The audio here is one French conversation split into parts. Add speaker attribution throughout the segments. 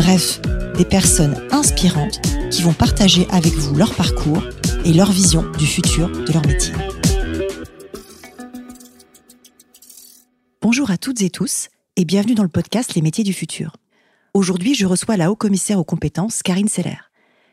Speaker 1: bref, des personnes inspirantes qui vont partager avec vous leur parcours et leur vision du futur de leur métier. Bonjour à toutes et tous et bienvenue dans le podcast Les métiers du futur. Aujourd'hui, je reçois la haut-commissaire aux compétences, Karine Seller.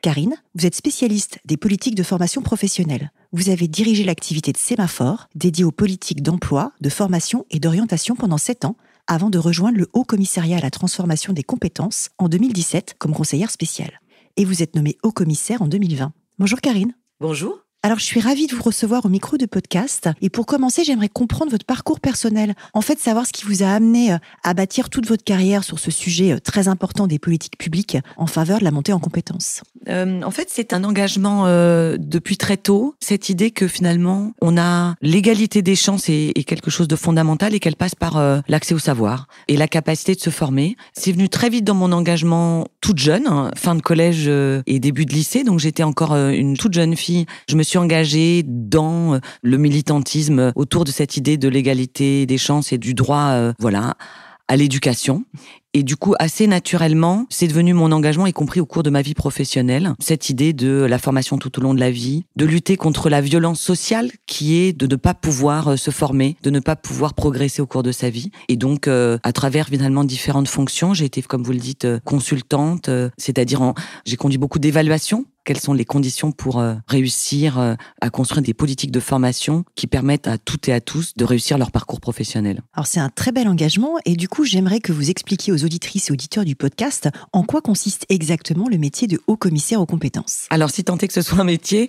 Speaker 1: Karine, vous êtes spécialiste des politiques de formation professionnelle. Vous avez dirigé l'activité de Sémaphore, dédiée aux politiques d'emploi, de formation et d'orientation pendant sept ans, avant de rejoindre le Haut Commissariat à la transformation des compétences en 2017 comme conseillère spéciale. Et vous êtes nommée Haut Commissaire en 2020. Bonjour Karine.
Speaker 2: Bonjour.
Speaker 1: Alors, je suis ravie de vous recevoir au micro de podcast. Et pour commencer, j'aimerais comprendre votre parcours personnel. En fait, savoir ce qui vous a amené euh, à bâtir toute votre carrière sur ce sujet euh, très important des politiques publiques en faveur de la montée en compétences.
Speaker 2: Euh, en fait, c'est un engagement euh, depuis très tôt. Cette idée que finalement, on a l'égalité des chances est, quelque chose de fondamental et qu'elle passe par euh, l'accès au savoir et la capacité de se former. C'est venu très vite dans mon engagement toute jeune, hein, fin de collège et début de lycée. Donc, j'étais encore une toute jeune fille. Je me suis engagée dans le militantisme autour de cette idée de l'égalité des chances et du droit, voilà, à l'éducation. Et du coup, assez naturellement, c'est devenu mon engagement, y compris au cours de ma vie professionnelle, cette idée de la formation tout au long de la vie, de lutter contre la violence sociale qui est de ne pas pouvoir euh, se former, de ne pas pouvoir progresser au cours de sa vie. Et donc, euh, à travers finalement différentes fonctions, j'ai été, comme vous le dites, euh, consultante, c'est-à-dire j'ai conduit beaucoup d'évaluations quelles sont les conditions pour réussir à construire des politiques de formation qui permettent à toutes et à tous de réussir leur parcours professionnel?
Speaker 1: Alors c'est un très bel engagement et du coup j'aimerais que vous expliquiez aux auditrices et auditeurs du podcast en quoi consiste exactement le métier de haut commissaire aux compétences.
Speaker 2: Alors, si tant est que ce soit un métier,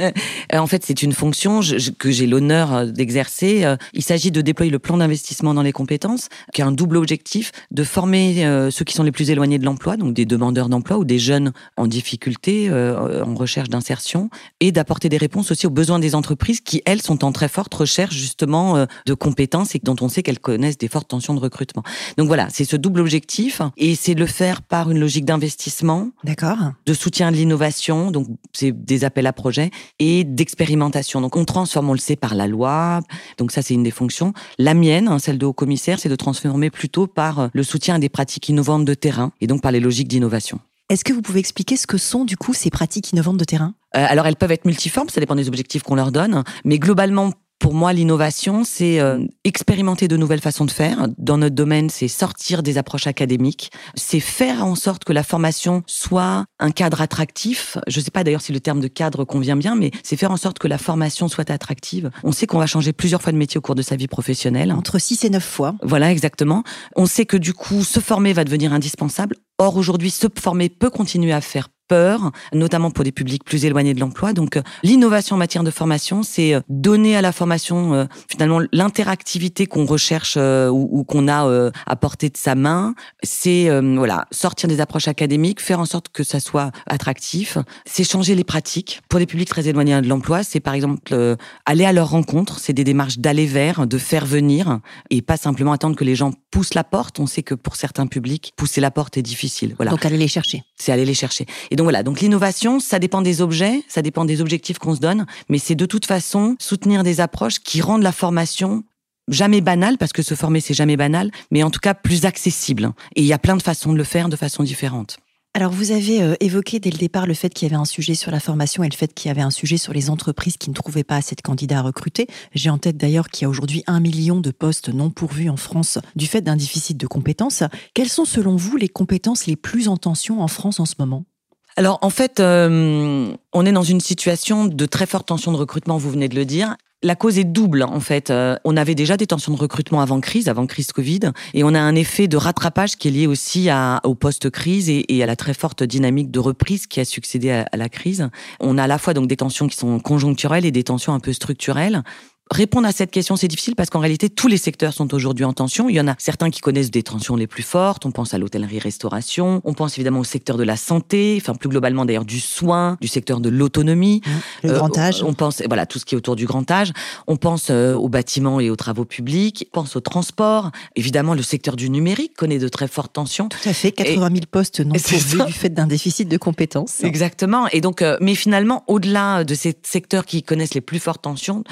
Speaker 2: en fait, c'est une fonction que j'ai l'honneur euh, d'exercer. Euh, il s'agit de déployer le plan d'investissement dans les compétences, qui a un double objectif de former euh, ceux qui sont les plus éloignés de l'emploi, donc des demandeurs d'emploi ou des jeunes en difficulté, en recherche d'insertion, et d'apporter des réponses aussi aux besoins des entreprises qui, elles, sont en très forte recherche justement de compétences et dont on sait qu'elles connaissent des fortes tensions de recrutement. Donc voilà, c'est ce double objectif et c'est de le faire par une logique d'investissement,
Speaker 1: d'accord,
Speaker 2: de soutien de l'innovation, donc c'est des appels à projets et d'expérimentation. Donc on transforme, on le sait, par la loi. Donc ça c'est une des fonctions. La mienne, hein, celle de haut commissaire, c'est de transformer plutôt par le soutien à des pratiques innovantes de terrain et donc par les logiques d'innovation.
Speaker 1: Est-ce que vous pouvez expliquer ce que sont du coup ces pratiques innovantes de terrain?
Speaker 2: Euh, alors elles peuvent être multiformes, ça dépend des objectifs qu'on leur donne, mais globalement pour moi, l'innovation, c'est euh, expérimenter de nouvelles façons de faire. Dans notre domaine, c'est sortir des approches académiques, c'est faire en sorte que la formation soit un cadre attractif. Je ne sais pas d'ailleurs si le terme de cadre convient bien, mais c'est faire en sorte que la formation soit attractive. On sait qu'on va changer plusieurs fois de métier au cours de sa vie professionnelle.
Speaker 1: Entre 6 et 9 fois.
Speaker 2: Voilà, exactement. On sait que du coup, se former va devenir indispensable. Or, aujourd'hui, se former peut continuer à faire peur, notamment pour des publics plus éloignés de l'emploi. Donc, euh, l'innovation en matière de formation, c'est euh, donner à la formation euh, finalement l'interactivité qu'on recherche ou, qu'on a à portée de sa main. C'est voilà sortir des approches académiques, faire en sorte que ça soit attractif. C'est changer les pratiques pour des publics très éloignés de l'emploi. C'est par exemple aller à leur rencontre. C'est des démarches d'aller vers, de faire venir et pas simplement attendre que les gens poussent la porte. On sait que pour certains publics, pousser la porte est difficile.
Speaker 1: Voilà. Donc aller les chercher.
Speaker 2: C'est aller les chercher. Et donc voilà, donc l'innovation, ça dépend des objets, ça dépend des objectifs qu'on se donne, mais c'est de toute façon soutenir des approches qui rendent la formation jamais banale, parce que se former, c'est jamais banal, mais en tout cas plus accessible. Et il y a plein de façons de le faire de façon différente.
Speaker 1: Alors, vous avez euh, évoqué dès le départ le fait qu'il y avait un sujet sur la formation et le fait qu'il y avait un sujet sur les entreprises qui ne trouvaient pas assez de candidats à recruter. J'ai en tête d'ailleurs qu'il y a aujourd'hui un million de postes non pourvus en France du fait d'un déficit de compétences. Quelles sont selon vous les compétences les plus en tension en France en ce moment?
Speaker 2: Alors en fait, euh, on est dans une situation de très forte tension de recrutement, vous venez de le dire. La cause est double en fait. Euh, on avait déjà des tensions de recrutement avant crise, avant crise Covid, et on a un effet de rattrapage qui est lié aussi à, au post-crise et, à la très forte dynamique de reprise qui a succédé à, à la crise. On a à la fois donc des tensions qui sont conjoncturelles et des tensions un peu structurelles répondre à cette question, c'est difficile parce qu'en réalité, tous les secteurs sont aujourd'hui en tension. Il y en a certains qui connaissent des tensions les plus fortes. On pense à l'hôtellerie-restauration. On pense évidemment au secteur de la santé, enfin plus globalement d'ailleurs du soin, du secteur de l'autonomie.
Speaker 1: Mmh. Le grand âge.
Speaker 2: On pense, voilà, tout ce qui est autour du grand âge. On pense aux bâtiments et aux travaux publics. On pense au transport. Évidemment, le secteur du numérique connaît de très fortes tensions.
Speaker 1: Tout à fait. 80 000 postes non pourvus du fait d'un déficit de compétences.
Speaker 2: Exactement. Et donc, mais finalement, au-delà de ces secteurs qui connaissent les plus fortes tensions,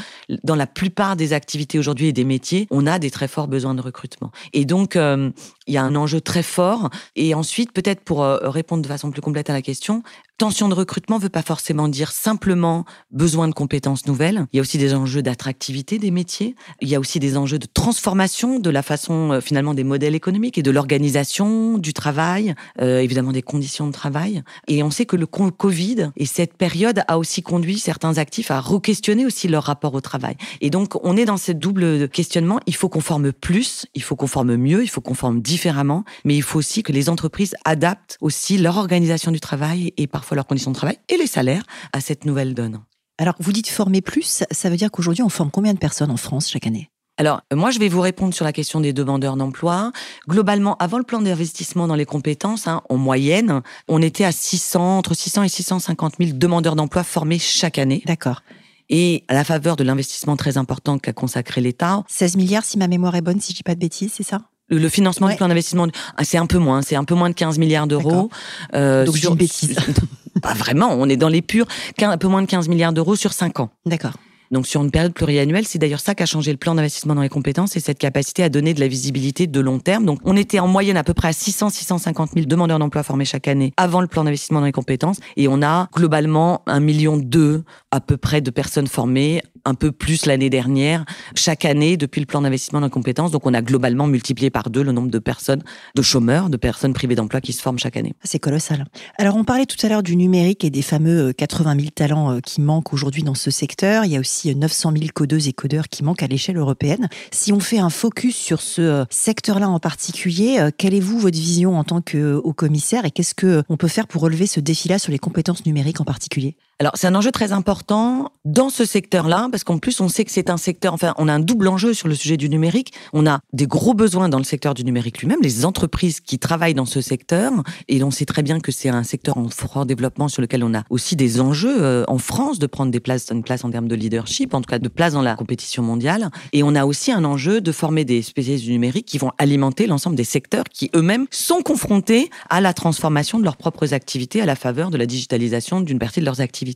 Speaker 2: dans la plupart des activités aujourd'hui et des métiers, on a des très forts besoins de recrutement. Et donc, euh, il y a un enjeu très fort. Et ensuite, peut-être pour euh, répondre de façon plus complète à la question, tension de recrutement ne veut pas forcément dire simplement besoin de compétences nouvelles. Il y a aussi des enjeux d'attractivité des métiers. Il y a aussi des enjeux de transformation de la façon euh, finalement des modèles économiques et de l'organisation du travail, évidemment des conditions de travail. Et on sait que le Covid et cette période a aussi conduit certains actifs à re-questionner aussi leur rapport au travail. Et donc, on est dans ce double questionnement. Il faut qu'on forme plus, il faut qu'on forme mieux, il faut qu'on forme différemment, mais il faut aussi que les entreprises adaptent aussi leur organisation du travail et parfois leurs conditions de travail et les salaires à cette nouvelle donne.
Speaker 1: Alors, vous dites former plus, ça veut dire qu'aujourd'hui, on forme combien de personnes en France chaque année?
Speaker 2: Alors, moi, je vais vous répondre sur la question des demandeurs d'emploi. Globalement, avant le plan d'investissement dans les compétences, hein, en moyenne, on était à 600, entre 600 et 650 000 demandeurs d'emploi formés chaque année.
Speaker 1: D'accord.
Speaker 2: Et à la faveur de l'investissement très important qu'a consacré l'État.
Speaker 1: 16 milliards, si ma mémoire est bonne, si je dis pas de bêtises, c'est ça?
Speaker 2: Le financement du plan d'investissement, ah, c'est un peu moins, c'est un peu moins de 15 milliards d'euros.
Speaker 1: Euh, Donc sur... une bêtise.
Speaker 2: pas vraiment, on est dans les purs, un peu moins de 15 milliards d'euros sur 5 ans.
Speaker 1: D'accord.
Speaker 2: Donc sur une période pluriannuelle, c'est d'ailleurs ça qui a changé le plan d'investissement dans les compétences, c'est cette capacité à donner de la visibilité de long terme. Donc on était en moyenne à peu près à 600-650 000 demandeurs d'emploi formés chaque année avant le plan d'investissement dans les compétences, et on a globalement un million deux à peu près de personnes formées un peu plus l'année dernière, chaque année depuis le plan d'investissement dans compétences. Donc on a globalement multiplié par deux le nombre de personnes, de chômeurs, de personnes privées d'emploi qui se forment chaque année.
Speaker 1: C'est colossal. Alors on parlait tout à l'heure du numérique et des fameux 80 euh, 000 talents euh, qui manquent aujourd'hui dans ce secteur. Il y a aussi 900 000 codeuses et codeurs qui manquent à l'échelle européenne. Si on fait un focus sur ce euh, secteur-là en particulier, quelle est vous votre vision en tant que haut commissaire et qu'est-ce que on peut faire pour relever ce défi-là sur les compétences numériques en particulier?
Speaker 2: Alors, c'est un enjeu très important dans ce secteur-là, parce qu'en plus, on sait que c'est un secteur, enfin, on a un double enjeu sur le sujet du numérique. On a des gros besoins dans le secteur du numérique lui-même, les entreprises qui travaillent dans ce secteur, et on sait très bien que c'est un secteur en fort développement sur lequel on a aussi des enjeux euh, en France de prendre des places, une place en termes de leadership, en tout cas de place dans la compétition mondiale. Et on a aussi un enjeu de former des spécialistes du numérique qui vont alimenter l'ensemble des secteurs qui eux-mêmes sont confrontés à la transformation de leurs propres activités à la faveur de la digitalisation d'une partie de leurs activités.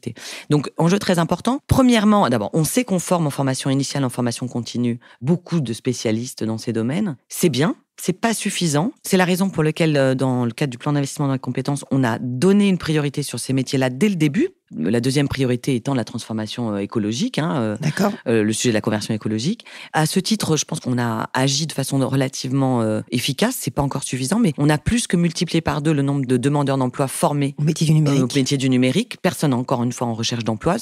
Speaker 2: Donc, enjeu très important. Premièrement, d'abord, on sait qu'on forme en formation initiale, en formation continue, beaucoup de spécialistes dans ces domaines. C'est bien, c'est pas suffisant. C'est la raison pour laquelle, euh, dans le cadre du plan d'investissement dans les compétences, on a donné une priorité sur ces métiers-là dès le début. La deuxième priorité étant la transformation euh, écologique, hein, euh,
Speaker 1: D'accord.
Speaker 2: le sujet de la conversion écologique. À ce titre, je pense qu'on a agi de façon relativement efficace. C'est pas encore suffisant, mais on a plus que multiplié par deux le nombre de demandeurs d'emploi formés
Speaker 1: au métier du numérique.
Speaker 2: au métier du numérique. Personne, encore une fois, en recherche d'emploi.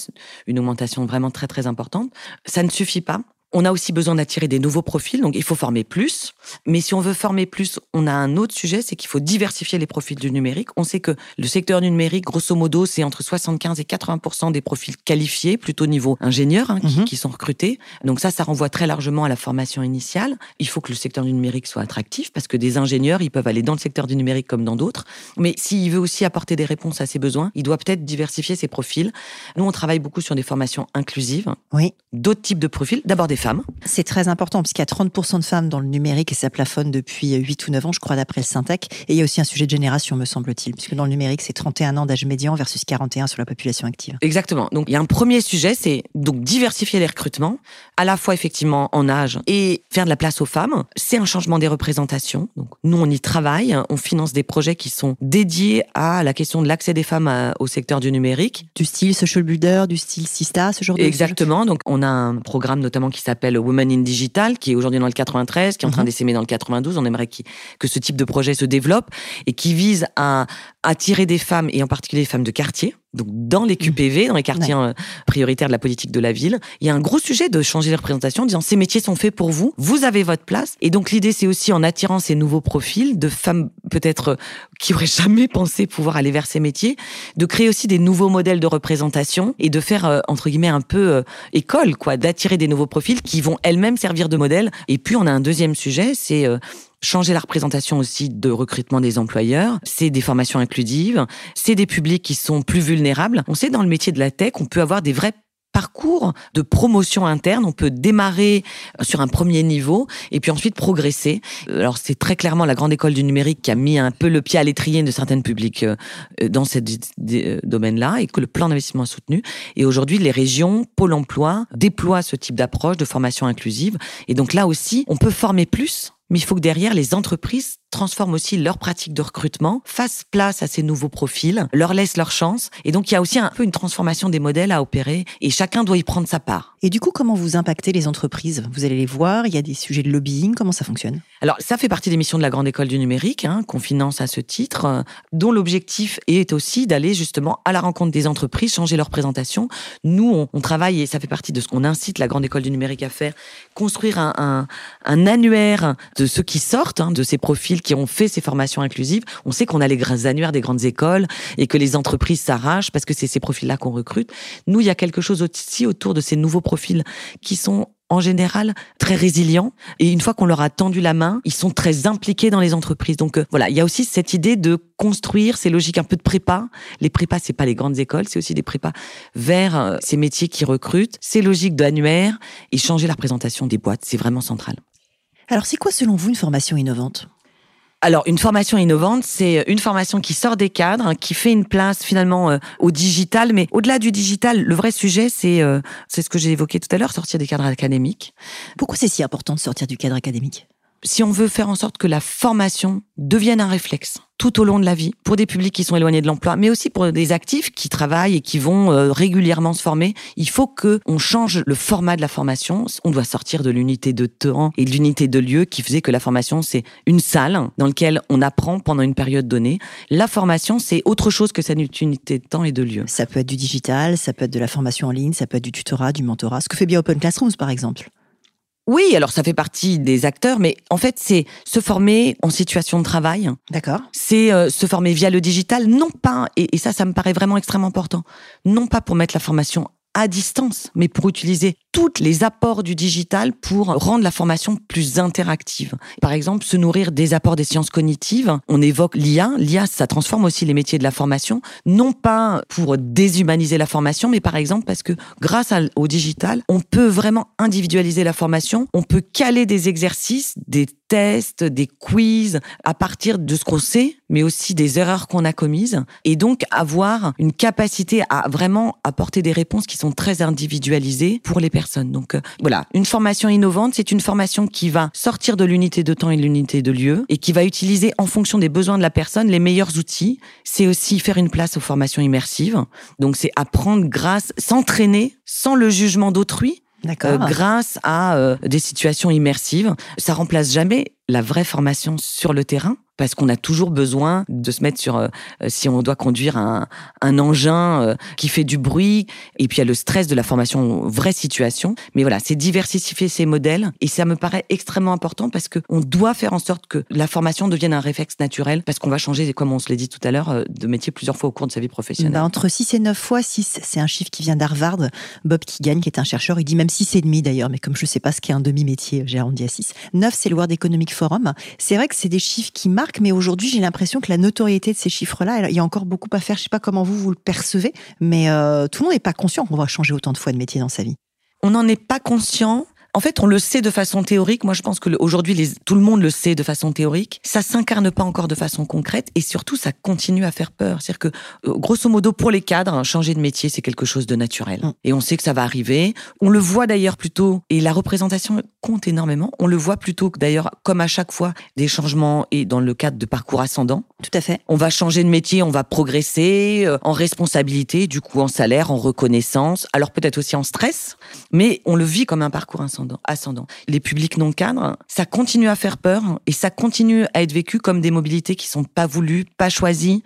Speaker 2: Une augmentation vraiment très très importante. Ça ne suffit pas. On a aussi besoin d'attirer des nouveaux profils, donc il faut former plus. Mais si on veut former plus, on a un autre sujet, c'est qu'il faut diversifier les profils du numérique. On sait que le secteur du numérique, grosso modo, c'est entre 75 et 80 des profils qualifiés, plutôt niveau ingénieur, hein, qui, mhm. qui, sont recrutés. Donc ça, ça renvoie très largement à la formation initiale. Il faut que le secteur du numérique soit attractif, parce que des ingénieurs, ils peuvent aller dans le secteur du numérique comme dans d'autres. Mais s'il veut aussi apporter des réponses à ses besoins, il doit peut-être diversifier ses profils. Nous, on travaille beaucoup sur des formations inclusives.
Speaker 1: Oui.
Speaker 2: D'autres types de profils. D'abord des
Speaker 1: c'est très important parce qu'il y a 30% de femmes dans le numérique et ça plafonne depuis 8 ou 9 ans, je crois, d'après le Syntec. Et il y a aussi un sujet de génération, me semble-t-il, puisque dans le numérique, c'est 31 ans d'âge médian versus 41 sur la population active.
Speaker 2: Exactement. Donc, il y a un premier sujet, c'est donc diversifier les recrutements, à la fois effectivement en âge et faire de la place aux femmes. C'est un changement des représentations. Donc, nous, on y travaille. On finance des projets qui sont dédiés à la question de l'accès des femmes au secteur du numérique.
Speaker 1: Du style social builder, du style Sista, ce genre de
Speaker 2: Exactement. Donc, on a un programme notamment qui s'appelle Women in Digital, qui est aujourd'hui dans le 93, qui est en train mhm. d'essaimer dans le 92. On aimerait que ce type de projet se développe et qui vise à attirer des femmes, et en particulier des femmes de quartier, Donc dans les QPV, dans les quartiers euh, prioritaires de la politique de la ville, il y a un gros sujet de changer les représentations, en disant ces métiers sont faits pour vous, vous avez votre place. Et donc l'idée, c'est aussi en attirant ces nouveaux profils de femmes peut-être euh, qui auraient jamais pensé pouvoir aller vers ces métiers, de créer aussi des nouveaux modèles de représentation et de faire euh, entre guillemets un peu école, quoi, d'attirer des nouveaux profils qui vont elles-mêmes servir de modèle. Et puis on a un deuxième sujet, c'est changer la représentation aussi de recrutement des employeurs, c'est des formations inclusives, c'est des publics qui sont plus vulnérables. On sait dans le métier de la tech, on peut avoir des vrais parcours de promotion interne. On peut démarrer sur un premier niveau et puis ensuite progresser. Alors c'est très clairement la grande école du numérique qui a mis un peu le pied à l'étrier de certains publics euh, dans ce euh, domaine-là et que le plan d'investissement a soutenu. Et aujourd'hui, les régions, Pôle emploi, déploient ce type d'approche de formation inclusive. Et donc là aussi, on peut former plus mais il faut que derrière, les entreprises transforment aussi leurs pratiques de recrutement, fassent place à ces nouveaux profils, leur laissent leur chance. Et donc, il y a aussi un peu une transformation des modèles à opérer et chacun doit y prendre sa part.
Speaker 1: Et du coup, comment vous impactez les entreprises? Vous allez les voir, il y a des sujets de lobbying, comment ça fonctionne?
Speaker 2: Alors, ça fait partie des missions de la Grande École du Numérique, hein, qu'on finance à ce titre, euh, dont l'objectif est aussi d'aller justement à la rencontre des entreprises, changer leur présentation. Nous, on, on, travaille, et ça fait partie de ce qu'on incite la Grande École du Numérique à faire, construire un, un, un annuaire de ceux qui sortent, hein, de ces profils qui ont fait ces formations inclusives. On sait qu'on a les annuaires des grandes écoles et que les entreprises s'arrachent parce que c'est ces profils-là qu'on recrute. Nous, il y a quelque chose aussi autour de ces nouveaux profils qui sont en général très résilients et une fois qu'on leur a tendu la main, ils sont très impliqués dans les entreprises. Donc euh, voilà, il y a aussi cette idée de construire ces logiques un peu de prépa. Les prépas, c'est pas les grandes écoles, c'est aussi des prépas vers euh, ces métiers qui recrutent. Ces logiques d'annuaire et changer la représentation des boîtes, c'est vraiment central.
Speaker 1: Alors, c'est quoi selon vous une formation innovante?
Speaker 2: Alors, une formation innovante, c'est une formation qui sort des cadres, qui fait une place finalement euh, au digital. Mais au-delà du digital, le vrai sujet, c'est euh, c'est ce que j'ai évoqué tout à l'heure, sortir des cadres académiques.
Speaker 1: Pourquoi c'est si important de sortir du cadre académique?
Speaker 2: Si on veut faire en sorte que la formation devienne un réflexe tout au long de la vie, pour des publics qui sont éloignés de l'emploi, mais aussi pour des actifs qui travaillent et qui vont euh, régulièrement se former, il faut que on change le format de la formation. On doit sortir de l'unité de temps et de l'unité de lieu qui faisait que la formation c'est une salle dans laquelle on apprend pendant une période donnée. La formation c'est autre chose que cette unité de temps et de lieu.
Speaker 1: Ça peut être du digital, ça peut être de la formation en ligne, ça peut être du tutorat, du mentorat, ce que fait bien Open Classrooms par exemple.
Speaker 2: Oui, alors ça fait partie des acteurs, mais en fait, c'est se former en situation de travail.
Speaker 1: D'accord.
Speaker 2: C'est euh, se former via le digital, non pas, et, ça, ça me paraît vraiment extrêmement important, non pas pour mettre la formation à distance, mais pour utiliser tous les apports du digital pour rendre la formation plus interactive. Par exemple, se nourrir des apports des sciences cognitives. On évoque l'IA. L'IA, ça transforme aussi les métiers de la formation, non pas pour déshumaniser la formation, mais par exemple parce que grâce au digital, on peut vraiment individualiser la formation. On peut caler des exercices, des tests, des quiz à partir de ce qu'on sait, mais aussi des erreurs qu'on a commises, et donc avoir une capacité à vraiment apporter des réponses qui sont très individualisées pour les personnes. Donc euh, voilà, une formation innovante, c'est une formation qui va sortir de l'unité de temps et de l'unité de lieu, et qui va utiliser en fonction des besoins de la personne les meilleurs outils. C'est aussi faire une place aux formations immersives. Donc c'est apprendre grâce, s'entraîner sans le jugement d'autrui, euh, grâce à euh, des situations immersives. Ça remplace jamais la vraie formation sur le terrain, parce qu'on a toujours besoin de se mettre sur, euh, si on doit conduire un, un engin euh, qui fait du bruit, et puis il y a le stress de la formation vraie situation. Mais voilà, c'est diversifier ces modèles, et ça me paraît extrêmement important parce que on doit faire en sorte que la formation devienne un réflexe naturel, parce qu'on va changer, comme on se l'a dit tout à l'heure, euh, de métier plusieurs fois au cours de sa vie professionnelle.
Speaker 1: Bah, entre 6 et 9 fois, 6, c'est un chiffre qui vient d'Harvard. Bob Kigan, qui est un chercheur, il dit même 6 et demi d'ailleurs, mais comme je sais pas ce qu'est un demi-métier, j'ai arrondi à 6. 9, c'est le World Economic Forum. C'est vrai que c'est des chiffres qui marquent, mais aujourd'hui, j'ai l'impression que la notoriété de ces chiffres-là, il y a encore beaucoup à faire. Je sais pas comment vous, vous le percevez, mais euh, tout le monde n'est pas conscient qu'on va changer autant de fois de métier dans sa vie.
Speaker 2: On n'en est pas conscient en fait, on le sait de façon théorique. Moi, je pense que aujourd'hui, tout le monde le sait de façon théorique. Ça s'incarne pas encore de façon concrète et surtout, ça continue à faire peur. C'est-à-dire que, euh, grosso modo, pour les cadres, changer de métier, c'est quelque chose de naturel. Mm. Et on sait que ça va arriver. On le voit d'ailleurs plutôt, et la représentation compte énormément. On le voit plutôt que d'ailleurs, comme à chaque fois, des changements et dans le cadre de parcours ascendant.
Speaker 1: Tout à fait.
Speaker 2: On va changer de métier, on va progresser euh, en responsabilité, du coup en salaire, en reconnaissance, alors peut-être aussi en stress, mais on le vit comme un parcours ascendant. Ascendant. Les publics non cadres, ça continue à faire peur et ça continue à être vécu comme des mobilités qui sont pas voulues, pas choisies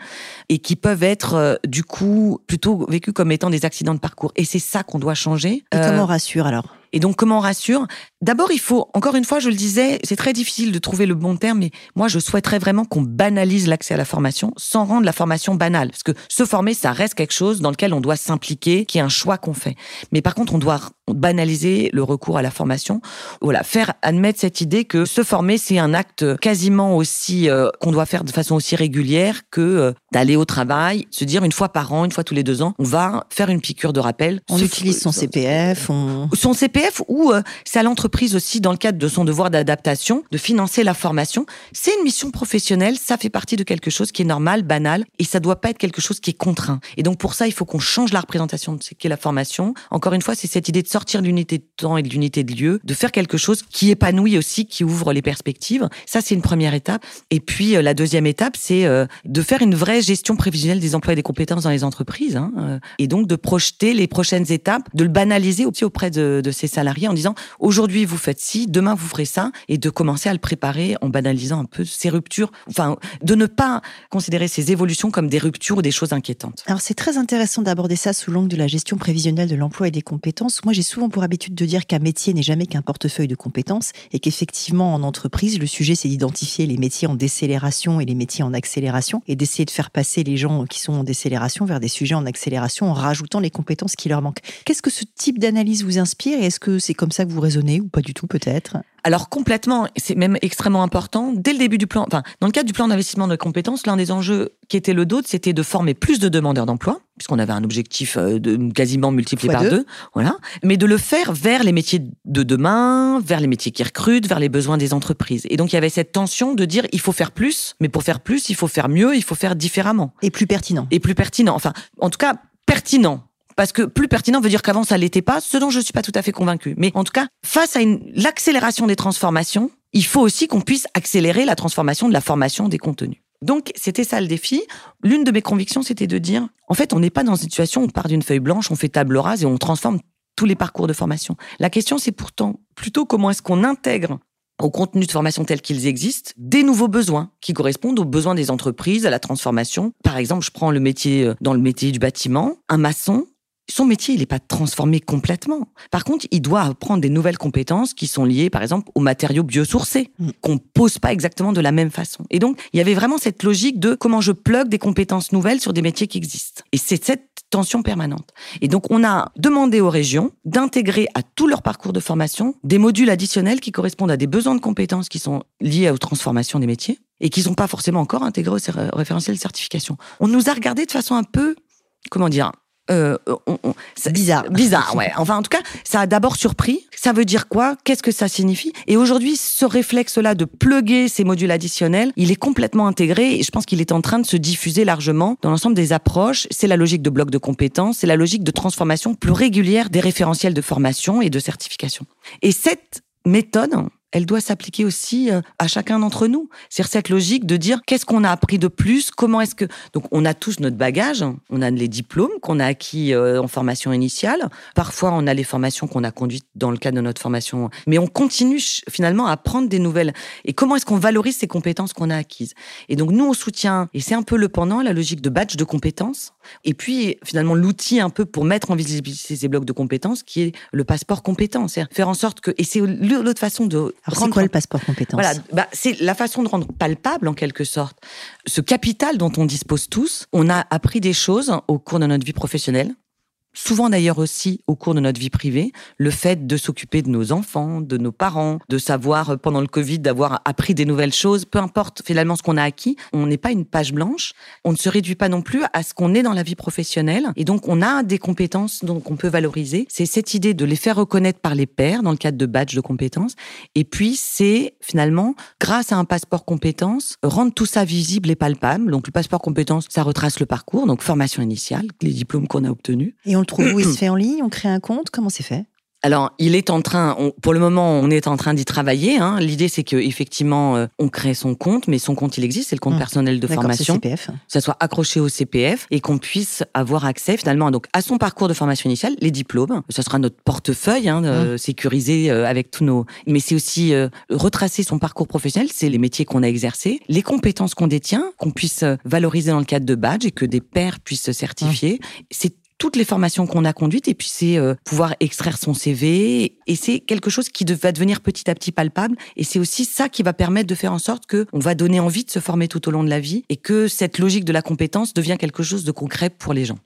Speaker 2: et qui peuvent être euh, du coup plutôt vécues comme étant des accidents de parcours. Et c'est ça qu'on doit changer.
Speaker 1: Et comment on rassure alors?
Speaker 2: et donc, comment on rassure? D'abord, il faut, encore une fois, je le disais, c'est très difficile de trouver le bon terme, mais moi, je souhaiterais vraiment qu'on banalise l'accès à la formation sans rendre la formation banale. Parce que se former, ça reste quelque chose dans lequel on doit s'impliquer, qui est un choix qu'on fait. Mais par contre, on doit banaliser le recours à la formation. Voilà, faire admettre cette idée que se former, c'est un acte quasiment aussi, euh, qu'on doit faire de façon aussi régulière que euh, d'aller au travail, se dire une fois par an, une fois tous les deux ans, on va faire une piqûre de rappel.
Speaker 1: On utilise son CPF, on...
Speaker 2: Son CPF ou euh, c'est à l'entreprise aussi, dans le cadre de son devoir d'adaptation, de financer la formation. C'est une mission professionnelle, ça fait partie de quelque chose qui est normal, banal, et ça doit pas être quelque chose qui est contraint. Et donc pour ça, il faut qu'on change la représentation de ce qu'est la formation. Encore une fois, c'est cette idée de sortir de l'unité de temps et de l'unité de lieu, de faire quelque chose qui épanouit aussi, qui ouvre les perspectives. Ça, c'est une première étape. Et puis euh, la deuxième étape, c'est euh, de faire une vraie gestion prévisionnelle des emplois et des compétences dans les entreprises, hein, et donc de projeter les prochaines étapes, de le banaliser aussi auprès de, ces salariés en disant aujourd'hui vous faites ci, demain vous ferez ça, et de commencer à le préparer en banalisant un peu ces ruptures, enfin de ne pas considérer ces évolutions comme des ruptures ou des choses inquiétantes.
Speaker 1: Alors c'est très intéressant d'aborder ça sous l'angle de la gestion prévisionnelle de l'emploi et des compétences. Moi j'ai souvent pour habitude de dire qu'un métier n'est jamais qu'un portefeuille de compétences et qu'effectivement en entreprise le sujet c'est d'identifier les métiers en décélération et les métiers en accélération et d'essayer de faire passer les gens qui sont en décélération vers des sujets en accélération en rajoutant les compétences qui leur manquent. Qu'est-ce que ce type d'analyse vous inspire et est-ce que c'est comme ça que vous raisonnez pas du tout peut-être?
Speaker 2: Alors complètement, c'est même extrêmement important. Dès le début du plan, enfin dans le cadre du plan d'investissement de compétences, l'un des enjeux qui était le d'autre, c'était de former plus de demandeurs d'emploi, puisqu'on avait un objectif euh, de quasiment multiplié par deux. voilà. Mais de le faire vers les métiers de demain, vers les métiers qui recrutent, vers les besoins des entreprises. Et donc il y avait cette tension de dire il faut faire plus, mais pour faire plus, il faut faire mieux, il faut faire différemment.
Speaker 1: Et plus pertinent.
Speaker 2: Et plus pertinent. Enfin, en tout cas, pertinent parce que plus pertinent veut dire qu'avant ça l'était pas, ce dont je suis pas tout à fait convaincu. Mais en tout cas, face à l'accélération des transformations, il faut aussi qu'on puisse accélérer la transformation de la formation des contenus. Donc, c'était ça le défi. L'une de mes convictions, c'était de dire, en fait, on n'est pas dans une situation où on part d'une feuille blanche, on fait table rase et on transforme tous les parcours de formation. La question, c'est pourtant plutôt comment est-ce qu'on intègre au contenu de formation tels qu'ils existent, des nouveaux besoins qui correspondent aux besoins des entreprises, à la transformation. Par exemple, je prends le métier euh, dans le métier du bâtiment, un maçon, son métier, il n'est pas transformé complètement. Par contre, il doit apprendre des nouvelles compétences qui sont liées, par exemple, aux matériaux biosourcés, mm. qu'on pose pas exactement de la même façon. Et donc, il y avait vraiment cette logique de comment je plug des compétences nouvelles sur des métiers qui existent. Et c'est cette tension permanente. Et donc, on a demandé aux régions d'intégrer à tout leur parcours de formation des modules additionnels qui correspondent à des besoins de compétences qui sont liés aux transformations des métiers et qui sont pas forcément encore intégrés au référentiel de certification. On nous a regardé de façon un peu, comment dire,
Speaker 1: euh, bizarre.
Speaker 2: Bizarre, ouais. Enfin, en tout cas, ça a d'abord surpris. Ça veut dire quoi? Qu'est-ce que ça signifie? Et aujourd'hui, ce réflexe-là de pluguer ces modules additionnels, il est complètement intégré et je pense qu'il est en train de se diffuser largement dans l'ensemble des approches. C'est la logique de bloc de compétences, c'est la logique de transformation plus régulière des référentiels de formation et de certification. Et cette méthode, elle doit s'appliquer aussi euh, à chacun d'entre nous. C'est cette logique de dire qu'est-ce qu'on a appris de plus, comment est-ce que donc on a tous notre bagage, on a les diplômes qu'on a acquis euh, en formation initiale, parfois on a les formations qu'on a conduites dans le cadre de notre formation, mais on continue finalement à apprendre des nouvelles. Et comment est-ce qu'on valorise ces compétences qu'on a acquises? Et donc nous on soutient et c'est un peu le pendant la logique de badge de compétences et puis finalement l'outil un peu pour mettre en visibilité ces blocs de compétences qui est le passeport compétences, faire en sorte que et c'est l'autre façon de
Speaker 1: alors c'est quoi le passeport compétence?
Speaker 2: Voilà, bah, c'est la façon de rendre palpable en quelque sorte. Ce capital dont on dispose tous. On a appris des choses au cours de notre vie professionnelle souvent d'ailleurs aussi au cours de notre vie privée, le fait de s'occuper de nos enfants, de nos parents, de savoir euh, pendant le Covid d'avoir appris des nouvelles choses, peu importe finalement ce qu'on a acquis, on n'est pas une page blanche, on ne se réduit pas non plus à ce qu'on est dans la vie professionnelle et donc on a des compétences donc on peut valoriser. C'est cette idée de les faire reconnaître par les pairs dans le cadre de badges de compétences et puis c'est finalement grâce à un passeport compétences rendre tout ça visible et palpable. Donc le passeport compétences, ça retrace le parcours, donc formation initiale, les diplômes qu'on a obtenus.
Speaker 1: Le trouve où il se fait en ligne On crée un compte Comment c'est fait?
Speaker 2: Alors, il est en train, pour le moment, on est en train d'y travailler. Hein. L'idée, c'est que effectivement, euh, on crée son compte, mais son compte, il existe, c'est le compte mmh. personnel de formation.
Speaker 1: CPF.
Speaker 2: Ça soit accroché au CPF et qu'on puisse avoir accès finalement donc à son parcours de formation initiale, les diplômes. Ce sera notre portefeuille hein, mmh. sécurisé euh, avec tous nos. Mais c'est aussi euh, retracer son parcours professionnel, c'est les métiers qu'on a exercés, les compétences qu'on détient, qu'on puisse valoriser dans le cadre de badge et que des pairs puissent se certifier. Mmh. C'est toutes les formations qu'on a conduites et puis c'est euh, pouvoir extraire son CV et c'est quelque chose qui va devenir petit à petit palpable et c'est aussi ça qui va permettre de faire en sorte que on va donner envie de se former tout au long de la vie et que cette logique de la compétence devient quelque chose de concret pour les gens.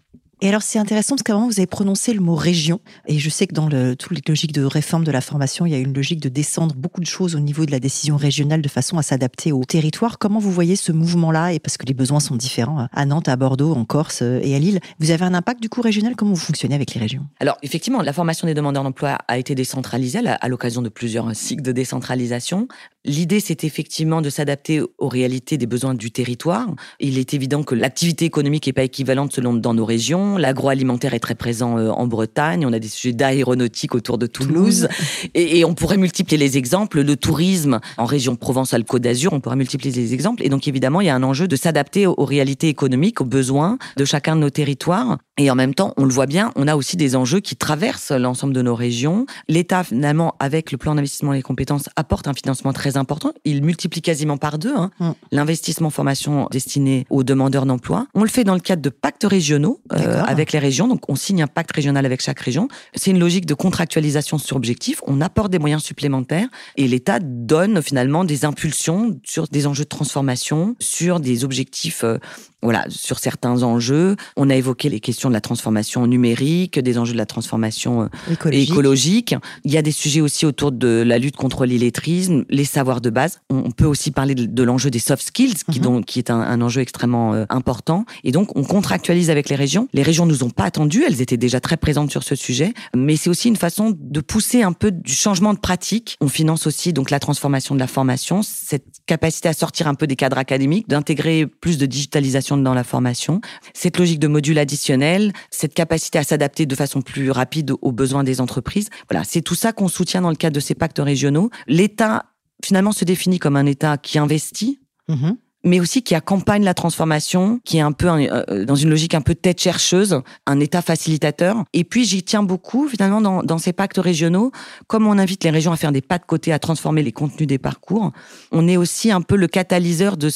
Speaker 1: Et alors, c'est intéressant parce qu'avant, vous avez prononcé le mot région. Et je sais que dans le, toutes les logiques de réforme de la formation, il y a une logique de descendre beaucoup de choses au niveau de la décision régionale de façon à s'adapter au territoire. Comment vous voyez ce mouvement-là? Et parce que les besoins sont différents à Nantes, à Bordeaux, en Corse euh, et à Lille. Vous avez un impact du coup régional? Comment vous fonctionnez avec les régions?
Speaker 2: Alors, effectivement, la formation des demandeurs d'emploi a été décentralisée à l'occasion de plusieurs cycles de décentralisation. L'idée, c'est effectivement de s'adapter aux réalités des besoins du territoire. Il est évident que l'activité économique n'est pas équivalente selon dans nos régions. L'agroalimentaire est très présent euh, en Bretagne. On a des sujets d'aéronautique autour de Toulouse. Et, on pourrait multiplier les exemples. Le tourisme en région Provence-Alpes-Côte d'Azur, on pourrait multiplier les exemples. Et donc, évidemment, il y a un enjeu de s'adapter aux réalités économiques, aux besoins de chacun de nos territoires. Et en même temps, on le voit bien, on a aussi des enjeux qui traversent l'ensemble de nos régions. L'État, finalement, avec le plan d'investissement et les compétences, apporte un financement très important. Il multiplie quasiment par deux hein, mm. l'investissement formation destiné aux demandeurs d'emploi. On le fait dans le cadre de pactes régionaux euh, avec les régions. Donc, on signe un pacte régional avec chaque région. C'est une logique de contractualisation sur objectif. On apporte des moyens supplémentaires et l'État donne finalement des impulsions sur des enjeux de transformation, sur des objectifs euh, voilà, sur certains enjeux. On a évoqué les questions de la transformation numérique, des enjeux de la transformation euh, écologique. Il y a des sujets aussi autour de la lutte contre l'illettrisme, les savoirs de base. On peut aussi parler de, l'enjeu des soft skills, qui, mhm. donc, qui est un, enjeu extrêmement euh, important. Et donc, on contractualise avec les régions. Les régions nous ont pas attendu, elles étaient déjà très présentes sur ce sujet, mais c'est aussi une façon de pousser un peu du changement de pratique. On finance aussi donc la transformation de la formation, cette capacité à sortir un peu des cadres académiques, d'intégrer plus de digitalisation dans la formation. Cette logique de module additionnel, cette capacité à s'adapter de façon plus rapide aux besoins des entreprises. Voilà, c'est tout ça qu'on soutient dans le cadre de ces pactes régionaux. L'État, finalement, se définit comme un État qui investit. Mm-hmm. Mais aussi qui accompagne la transformation, qui est un peu euh, dans une logique un peu tête chercheuse, un État facilitateur. Et puis j'y tiens beaucoup finalement dans, ces pactes régionaux, comme on invite les régions à faire des pas de côté, à transformer les contenus des parcours, on est aussi un peu le catalyseur de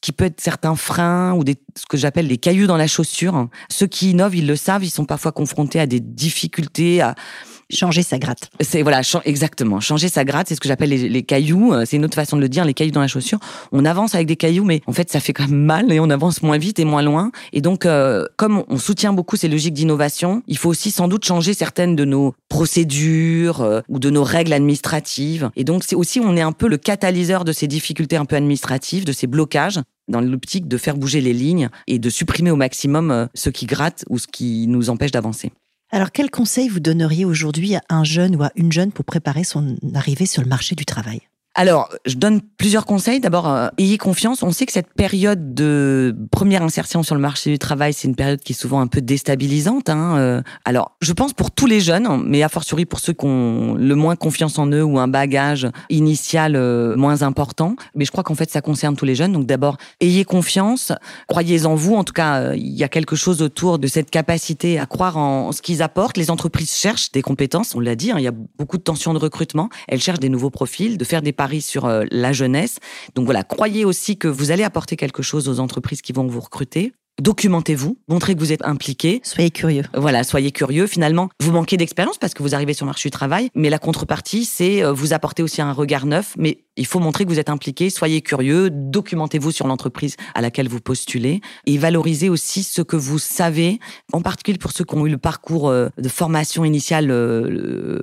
Speaker 2: qui peut être certains freins ou des, ce que j'appelle les cailloux dans la chaussure. Ceux qui innovent, ils le savent, ils sont parfois confrontés à des difficultés, à
Speaker 1: changer sa gratte.
Speaker 2: C'est voilà, exactement. Changer sa gratte, c'est ce que j'appelle les, cailloux. Euh, c'est une autre façon de le dire, les cailloux dans la chaussure. On avance avec des cailloux, mais en fait, ça fait quand même mal et on avance moins vite et moins loin. Et donc, euh, comme on soutient beaucoup ces logiques d'innovation, il faut aussi sans doute changer certaines de nos procédures euh, ou de nos règles administratives. Et donc, c'est aussi, on est un peu le catalyseur de ces difficultés un peu administratives, de ces blocages dans l'optique de faire bouger les lignes et de supprimer au maximum euh, ce qui gratte ou ce qui nous empêche d'avancer.
Speaker 1: Alors, quel conseil vous donneriez aujourd'hui à un jeune ou à une jeune pour préparer son arrivée sur le marché du travail?
Speaker 2: Alors, je donne plusieurs conseils. D'abord, euh, ayez confiance. On sait que cette période de première insertion sur le marché du travail, c'est une période qui est souvent un peu déstabilisante. Hein. Euh. alors, je pense pour tous les jeunes, mais a fortiori pour ceux qui ont le moins confiance en eux ou un bagage initial euh, moins important. Mais je crois qu'en fait, ça concerne tous les jeunes. Donc d'abord, ayez confiance, croyez en vous. En tout cas, il y a quelque chose autour de cette capacité à croire en ce qu'ils apportent. Les entreprises cherchent des compétences, on l'a dit. Hein. il y a beaucoup de tensions de recrutement. Elles cherchent des nouveaux profils, de faire des paris sur euh, la jeunesse. Donc voilà, croyez aussi que vous allez apporter quelque chose aux entreprises qui vont vous recruter documentez-vous, montrez que vous êtes impliqué.
Speaker 1: Soyez curieux.
Speaker 2: Voilà, soyez curieux. Finalement, vous manquez d'expérience parce que vous arrivez sur le marché du travail, mais la contrepartie, c'est euh, vous apporter aussi un regard neuf, mais il faut montrer que vous êtes impliqué, soyez curieux, documentez-vous sur l'entreprise à laquelle vous postulez et valorisez aussi ce que vous savez, en particulier pour ceux qui ont eu le parcours euh, de formation initiale euh,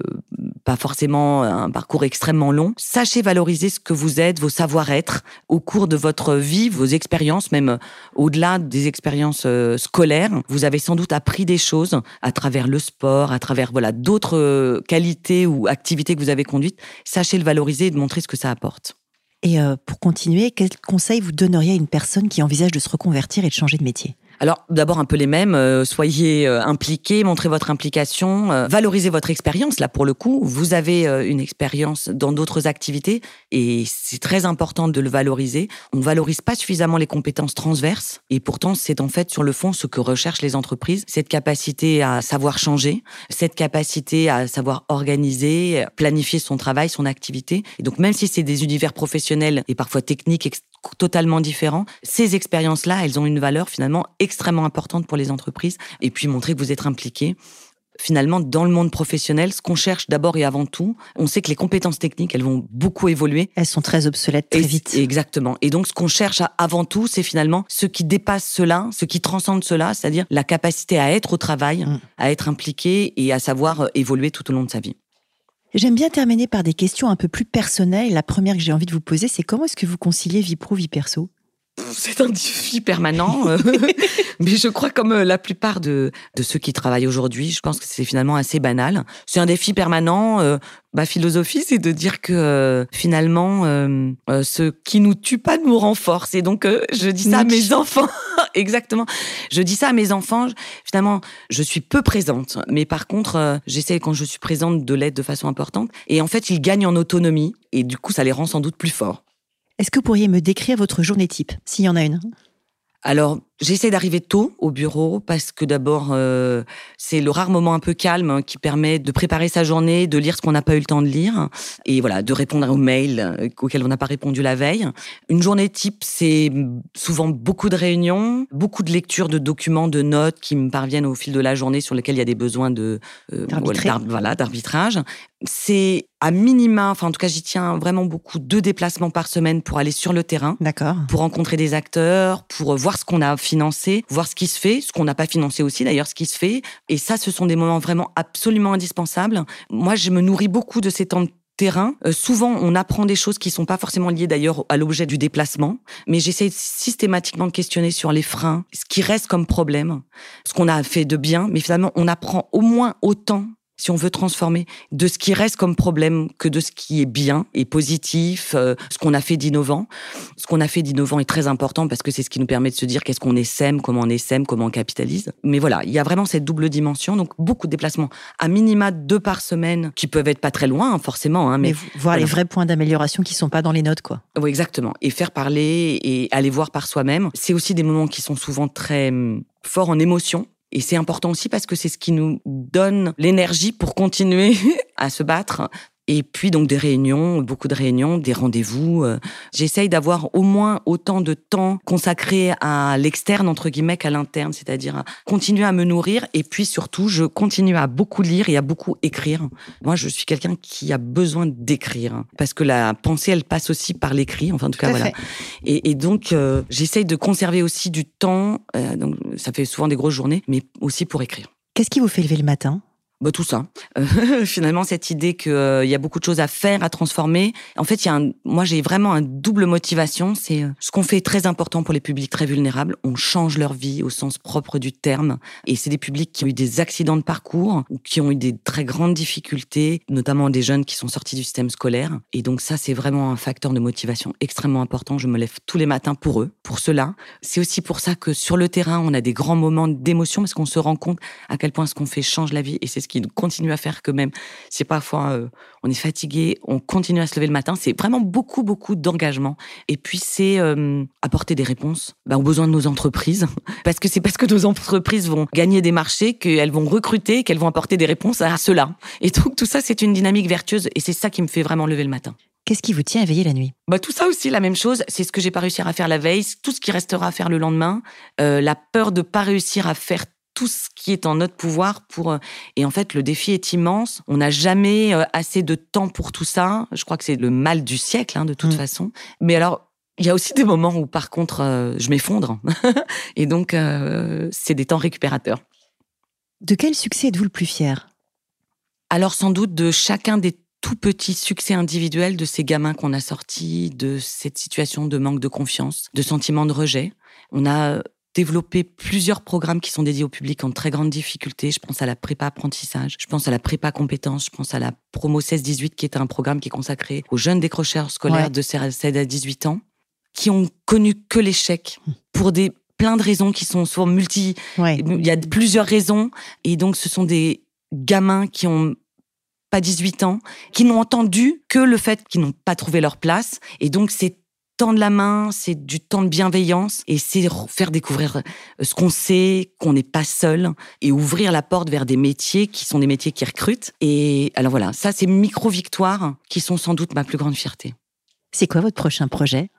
Speaker 2: pas forcément un parcours extrêmement long. Sachez valoriser ce que vous êtes, vos savoir-être au cours de votre vie, vos expériences, même au-delà des expériences euh, scolaires. Vous avez sans doute appris des choses à travers le sport, à travers voilà d'autres euh, qualités ou activités que vous avez conduites. Sachez le valoriser et de montrer ce que ça apporte.
Speaker 1: Et euh, pour continuer, quel conseil vous donneriez à une personne qui envisage de se reconvertir et de changer de métier?
Speaker 2: Alors d'abord un peu les mêmes, euh, soyez euh, impliqués, montrez votre implication, euh, valorisez votre expérience. Là pour le coup, vous avez une expérience dans d'autres activités et c'est très important de le valoriser. On valorise pas suffisamment les compétences transverses et pourtant c'est en fait sur le fond ce que recherchent les entreprises, cette capacité à savoir changer, cette capacité à savoir organiser, planifier son travail, son activité. Et donc même si c'est des univers professionnels et parfois techniques totalement différents, ces expériences-là, elles ont une valeur finalement extrêmement importante pour les entreprises. Et puis montrer que vous êtes impliqué finalement, dans le monde professionnel, ce qu'on cherche d'abord et avant tout, on sait que les compétences techniques, elles vont beaucoup évoluer.
Speaker 1: Elles sont très obsolètes très vite.
Speaker 2: Exactement. Et donc, ce qu'on cherche avant tout, c'est finalement ce qui dépasse cela, ce qui transcende cela, c'est-à-dire la capacité à être au travail, mm. à être impliqué et à savoir euh, évoluer tout au long de sa vie.
Speaker 1: J'aime bien terminer par des questions un peu plus personnelles. La première que j'ai envie de vous poser, c'est comment est-ce que vous conciliez vie pro, vie perso?
Speaker 2: C'est un défi permanent, euh. mais je crois comme euh, la plupart de, de ceux qui travaillent aujourd'hui, je pense que c'est finalement assez banal. C'est un défi permanent. Euh, ma philosophie, c'est de dire que finalement, ce qui nous tue pas nous renforce. Et donc, je dis ça à mes enfants. Exactement. Je dis ça à mes enfants. Finalement, je suis peu présente, mais par contre, j'essaie quand je suis présente de l'être de façon importante. Et en fait, ils gagnent en autonomie, et du coup, ça les rend sans doute plus forts.
Speaker 1: Est-ce que vous pourriez me décrire votre journée type, s'il y en a une?
Speaker 2: J'essaie d'arriver tôt au bureau parce que d'abord, euh, c'est le rare moment un peu calme qui permet de préparer sa journée, de lire ce qu'on n'a pas eu le temps de lire et voilà, de répondre aux mails euh, auxquels on n'a pas répondu la veille. Une journée type, c'est souvent beaucoup de réunions, beaucoup de lectures de documents, de notes qui me parviennent au fil de la journée sur lesquels il y a des besoins de
Speaker 1: euh,
Speaker 2: voilà d'arbitrage. C'est à minima, enfin en tout cas j'y tiens vraiment beaucoup, deux déplacements par semaine pour aller sur le terrain,
Speaker 1: d'accord,
Speaker 2: pour rencontrer des acteurs, pour voir ce qu'on a financé, voir ce qui se fait, ce qu'on n'a pas financé aussi d'ailleurs, ce qui se fait. Et ça, ce sont des moments vraiment absolument indispensables. Moi, je me nourris beaucoup de ces temps de terrain. Euh, souvent, on apprend des choses qui sont pas forcément liées d'ailleurs à l'objet du déplacement, mais j'essaie systématiquement de questionner sur les freins, ce qui reste comme problème, ce qu'on a fait de bien, mais finalement, on apprend au moins autant si on veut transformer, de ce qui reste comme problème que de ce qui est bien et positif, euh, ce qu'on a fait d'innovant. Ce qu'on a fait d'innovant est très important parce que c'est ce qui nous permet de se dire qu'est-ce qu'on essaime, comment on essaime, comment on capitalise. Mais voilà, il y a vraiment cette double dimension, donc beaucoup de déplacements, à minima deux par semaine, qui peuvent être pas très loin, hein, forcément. Hein,
Speaker 1: mais, voir les vrais points d'amélioration qui sont pas dans les notes, quoi.
Speaker 2: Oui, exactement. Et faire parler et aller voir par soi-même. C'est aussi des moments qui sont souvent très hum, forts en émotion et c'est important aussi parce que c'est ce qui nous donne l'énergie pour continuer à se battre et puis donc des réunions, beaucoup de réunions, des rendez-vous. Euh. J'essaye d'avoir au moins autant de temps consacré à l'externe entre guillemets qu'à l'interne, c'est-à-dire à continuer à me nourrir et puis surtout je continue à beaucoup lire et à beaucoup écrire. Moi, je suis quelqu'un qui a besoin d'écrire parce que la pensée elle passe aussi par l'écrit. Enfin en tout cas voilà. Et, et, donc euh, j'essaye de conserver aussi du temps. Euh, donc ça fait souvent des grosses journées, mais aussi pour écrire.
Speaker 1: Qu'est-ce qui vous fait lever le matin?
Speaker 2: Bah, tout ça. Euh, finalement, cette idée qu'il euh, y a beaucoup de choses à faire, à transformer. En fait, il y a un, moi, j'ai vraiment un double motivation. C'est euh, ce qu'on fait très important pour les publics très vulnérables. On change leur vie au sens propre du terme. Et c'est des publics qui ont eu des accidents de parcours ou qui ont eu des très grandes difficultés, notamment des jeunes qui sont sortis du système scolaire. Et donc ça, c'est vraiment un facteur de motivation extrêmement important. Je me lève tous les matins pour eux, pour cela. C'est aussi pour ça que sur le terrain, on a des grands moments d'émotion parce qu'on se rend compte à quel point ce qu'on fait change la vie. Et c'est qui continue à faire que même si parfois euh, on est fatigué, on continue à se lever le matin. C'est vraiment beaucoup, beaucoup d'engagement. Et puis c'est euh, apporter des réponses bah, aux besoins de nos entreprises. Parce que c'est parce que nos entreprises vont gagner des marchés qu'elles vont recruter, qu'elles vont apporter des réponses à cela. Et donc tout ça, c'est une dynamique vertueuse et c'est ça qui me fait vraiment lever le matin.
Speaker 1: Qu'est-ce qui vous tient à veiller la nuit?
Speaker 2: Bah, Tout ça aussi, la même chose. C'est ce que j'ai pas réussi à faire la veille, tout ce qui restera à faire le lendemain, euh, la peur de pas réussir à faire tout ce qui est en notre pouvoir pour. Euh, et en fait, le défi est immense. On n'a jamais euh, assez de temps pour tout ça. Je crois que c'est le mal du siècle, hein, de toute mm. façon. Mais alors, il y a aussi des moments où, par contre, euh, je m'effondre. et donc, c'est des temps récupérateurs.
Speaker 1: De quel succès êtes-vous le plus fier?
Speaker 2: Alors, sans doute de chacun des tout petits succès individuels de ces gamins qu'on a sortis de cette situation de manque de confiance, de sentiment de rejet. On a développer plusieurs programmes qui sont dédiés au public en très grande difficulté. Je pense à la prépa apprentissage, je pense à la prépa compétences, je pense à la promo 16-18 qui est un programme qui est consacré aux jeunes décrocheurs scolaires de 16 à 18 ans qui ont connu que l'échec pour des plein de raisons qui sont souvent multi.
Speaker 1: Ouais.
Speaker 2: Il y a plusieurs raisons. Et donc, ce sont des gamins qui ont pas 18 ans, qui n'ont entendu que le fait qu'ils n'ont pas trouvé leur place. Et donc, c'est tendre la main, c'est du temps de bienveillance et c'est faire découvrir euh, ce qu'on sait, qu'on n'est pas seul et ouvrir la porte vers des métiers qui sont des métiers qui recrutent. Et alors voilà, ça, c'est micro-victoires qui sont sans doute ma plus grande fierté.
Speaker 1: C'est quoi votre prochain projet?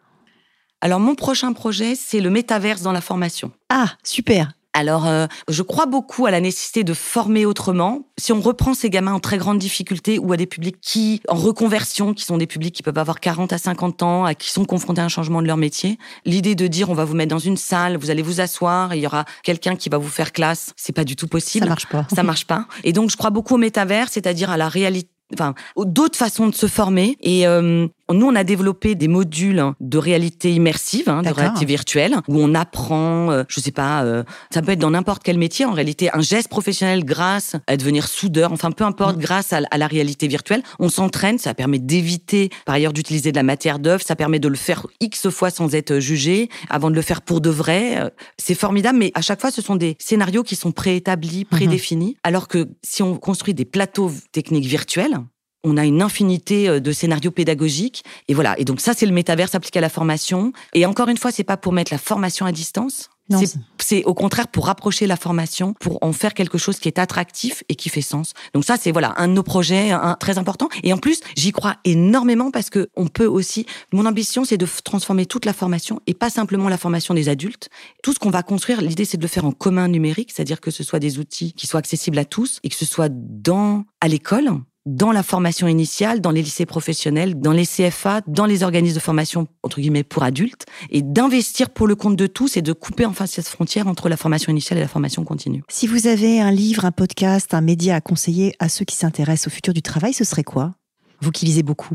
Speaker 2: Alors, mon prochain projet, c'est le métaverse dans la formation.
Speaker 1: Ah, super.
Speaker 2: Alors, euh, je crois beaucoup à la nécessité de former autrement. Si on reprend ces gamins en très grande difficulté ou à des publics qui, en reconversion, qui sont des publics qui peuvent avoir 40 à 50 ans, à qui sont confrontés à un changement de leur métier, l'idée de dire on va vous mettre dans une salle, vous allez vous asseoir, et il y aura quelqu'un qui va vous faire classe, c'est pas du tout possible.
Speaker 1: Ça marche pas.
Speaker 2: Ça marche pas. Et donc, je crois beaucoup au métavers, c'est-à-dire à la réalité enfin d'autres façons de se former et euh, nous on a développé des modules de réalité immersive hein, de réalité virtuelle où on apprend euh, je sais pas euh, ça peut être dans n'importe quel métier en réalité un geste professionnel grâce à devenir soudeur enfin peu importe grâce à, à la réalité virtuelle. On s'entraîne ça permet d'éviter par ailleurs d'utiliser de la matière d'œuvre ça permet de le faire x fois sans être jugé avant de le faire pour de vrai Euh, c'est formidable mais à chaque fois ce sont des scénarios qui sont préétablis prédéfinis alors que si on construit des plateaux techniques virtuels on a une infinité euh, de scénarios pédagogiques. Et voilà. Et donc ça c'est le métaverse appliqué à la formation. Et encore une fois c'est pas pour mettre la formation à distance.
Speaker 1: Non,
Speaker 2: c'est- au contraire pour rapprocher la formation pour en faire quelque chose qui est attractif et qui fait sens. Donc ça c'est voilà un de nos projets un, très important. Et en plus j'y crois énormément parce que on peut aussi mon ambition c'est de transformer toute la formation et pas simplement la formation des adultes. Tout ce qu'on va construire l'idée c'est de le faire en commun numérique c'est-à-dire que ce soit des outils qui soient accessibles à tous et que ce soit dans à l'école dans la formation initiale, dans les lycées professionnels, dans les CFA, dans les organismes de formation entre guillemets pour adultes, et d'investir pour le compte de tous et de couper enfin cette frontière entre la formation initiale et la formation continue.
Speaker 1: Si vous avez un livre, un podcast, un média à conseiller à ceux qui s'intéressent au futur du travail, ce serait quoi? Vous qui lisez beaucoup?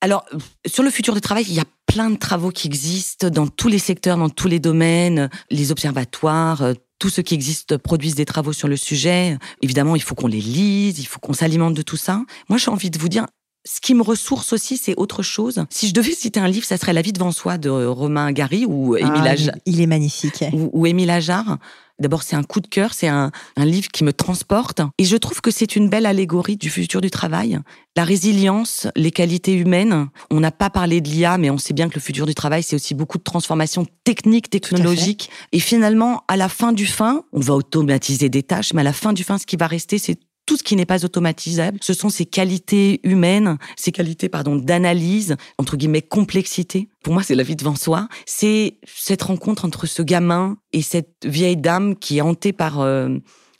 Speaker 2: Alors, sur le futur du travail, il y a plein de travaux qui existent dans tous les secteurs, dans tous les domaines, les observatoires, euh, tous ceux qui existent produisent des travaux sur le sujet. Évidemment, il faut qu'on les lise, il faut qu'on s'alimente de tout ça. Moi, j'ai envie de vous dire, ce qui me ressource aussi, c'est autre chose. Si je devais citer un livre, ça serait La vie devant soi de Romain Gary ou Émile
Speaker 1: Ah,
Speaker 2: Ajar.
Speaker 1: il est magnifique.
Speaker 2: ou, ou Émile Ajar. D'abord, c'est un coup de cœur, c'est un, un livre qui me transporte. Et je trouve que c'est une belle allégorie du futur du travail. La résilience, les qualités humaines. On n'a pas parlé de l'IA, mais on sait bien que le futur du travail, c'est aussi beaucoup de transformations techniques, technologiques. Et finalement, à la fin du fin, on va automatiser des tâches, mais à la fin du fin, ce qui va rester, c'est tout ce qui n'est pas automatisable, ce sont ces qualités humaines, ces qualités pardon d'analyse entre guillemets complexité. Pour moi, c'est la vie devant soi. C'est cette rencontre entre ce gamin et cette vieille dame qui est hantée par euh,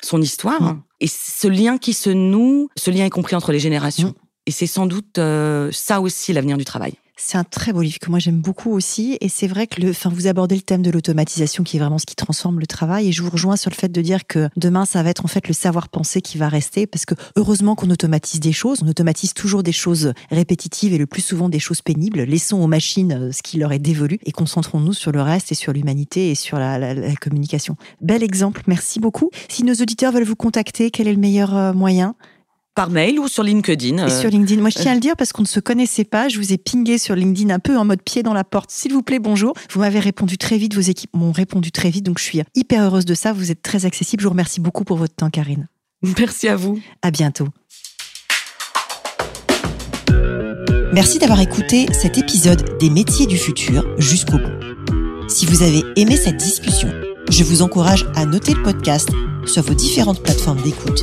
Speaker 2: son histoire
Speaker 1: Mm.
Speaker 2: et ce lien qui se noue, ce lien est compris entre les générations.
Speaker 1: Mm.
Speaker 2: Et c'est sans doute euh, ça aussi l'avenir du travail.
Speaker 1: C'est un très beau livre que moi j'aime beaucoup aussi. Et c'est vrai que le, enfin, vous abordez le thème de l'automatisation qui est vraiment ce qui transforme le travail. Et je vous rejoins sur le fait de dire que demain, ça va être en fait le savoir-penser qui va rester. Parce que heureusement qu'on automatise des choses. On automatise toujours des choses répétitives et le plus souvent des choses pénibles. Laissons aux machines euh, ce qui leur est dévolu et concentrons-nous sur le reste et sur l'humanité et sur la, la- communication. Bel exemple. Merci beaucoup. Si nos auditeurs veulent vous contacter, quel est le meilleur euh, moyen?
Speaker 2: Par mail ou sur LinkedIn.
Speaker 1: et
Speaker 2: euh,
Speaker 1: sur LinkedIn. Moi, je tiens à le dire parce qu'on ne se connaissait pas. Je vous ai pingé sur LinkedIn un peu en mode pied dans la porte. S'il vous plaît, bonjour. Vous m'avez répondu très vite. Vos équipes m'ont répondu très vite. Donc, je suis hyper heureuse de ça. Vous êtes très accessible. Je vous remercie beaucoup pour votre temps, Karine.
Speaker 2: Merci à vous.
Speaker 1: À bientôt. Merci d'avoir écouté cet épisode des métiers du futur jusqu'au bout. Si vous avez aimé cette discussion, je vous encourage à noter le podcast sur vos différentes plateformes d'écoute